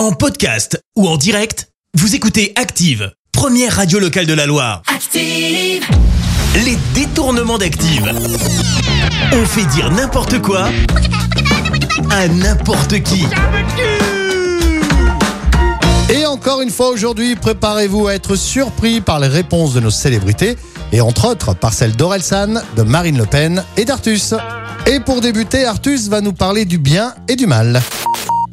En podcast ou en direct, vous écoutez Active, première radio locale de la Loire. Active, Les détournements d'Active. On fait dire n'importe quoi à n'importe qui. Et encore une fois aujourd'hui, préparez-vous à être surpris par les réponses de nos célébrités et entre autres par celle d'Orelsan, de Marine Le Pen et d'Artus. Et pour débuter, Artus va nous parler du bien et du mal.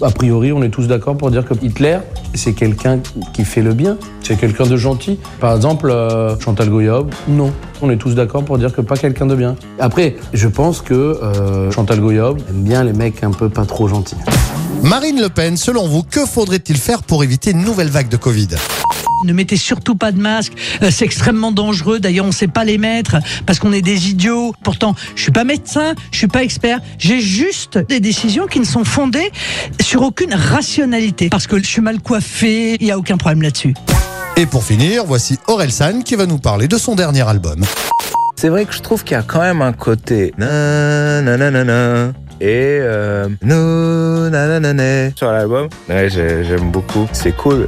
A priori, on est tous d'accord pour dire que Hitler, c'est quelqu'un qui fait le bien, c'est quelqu'un de gentil. Par exemple, euh, Chantal Goyab, non. On est tous d'accord pour dire que pas quelqu'un de bien. Après, je pense que euh, Chantal Goyab aime bien les mecs un peu pas trop gentils. Marine Le Pen, selon vous, que faudrait-il faire pour éviter une nouvelle vague de Covid? Ne mettez surtout pas de masque, euh, c'est extrêmement dangereux. D'ailleurs, on ne sait pas les mettre parce qu'on est des idiots. Pourtant, je suis pas médecin, je suis pas expert. J'ai juste des décisions qui ne sont fondées sur aucune rationalité. Parce que je suis mal coiffé, il y a aucun problème là-dessus. Et pour finir, voici Orelsan qui va nous parler de son dernier album. C'est vrai que je trouve qu'il y a quand même un côté na na na na na et euh, no na na na na sur l'album. Ouais, j'aime beaucoup. C'est cool.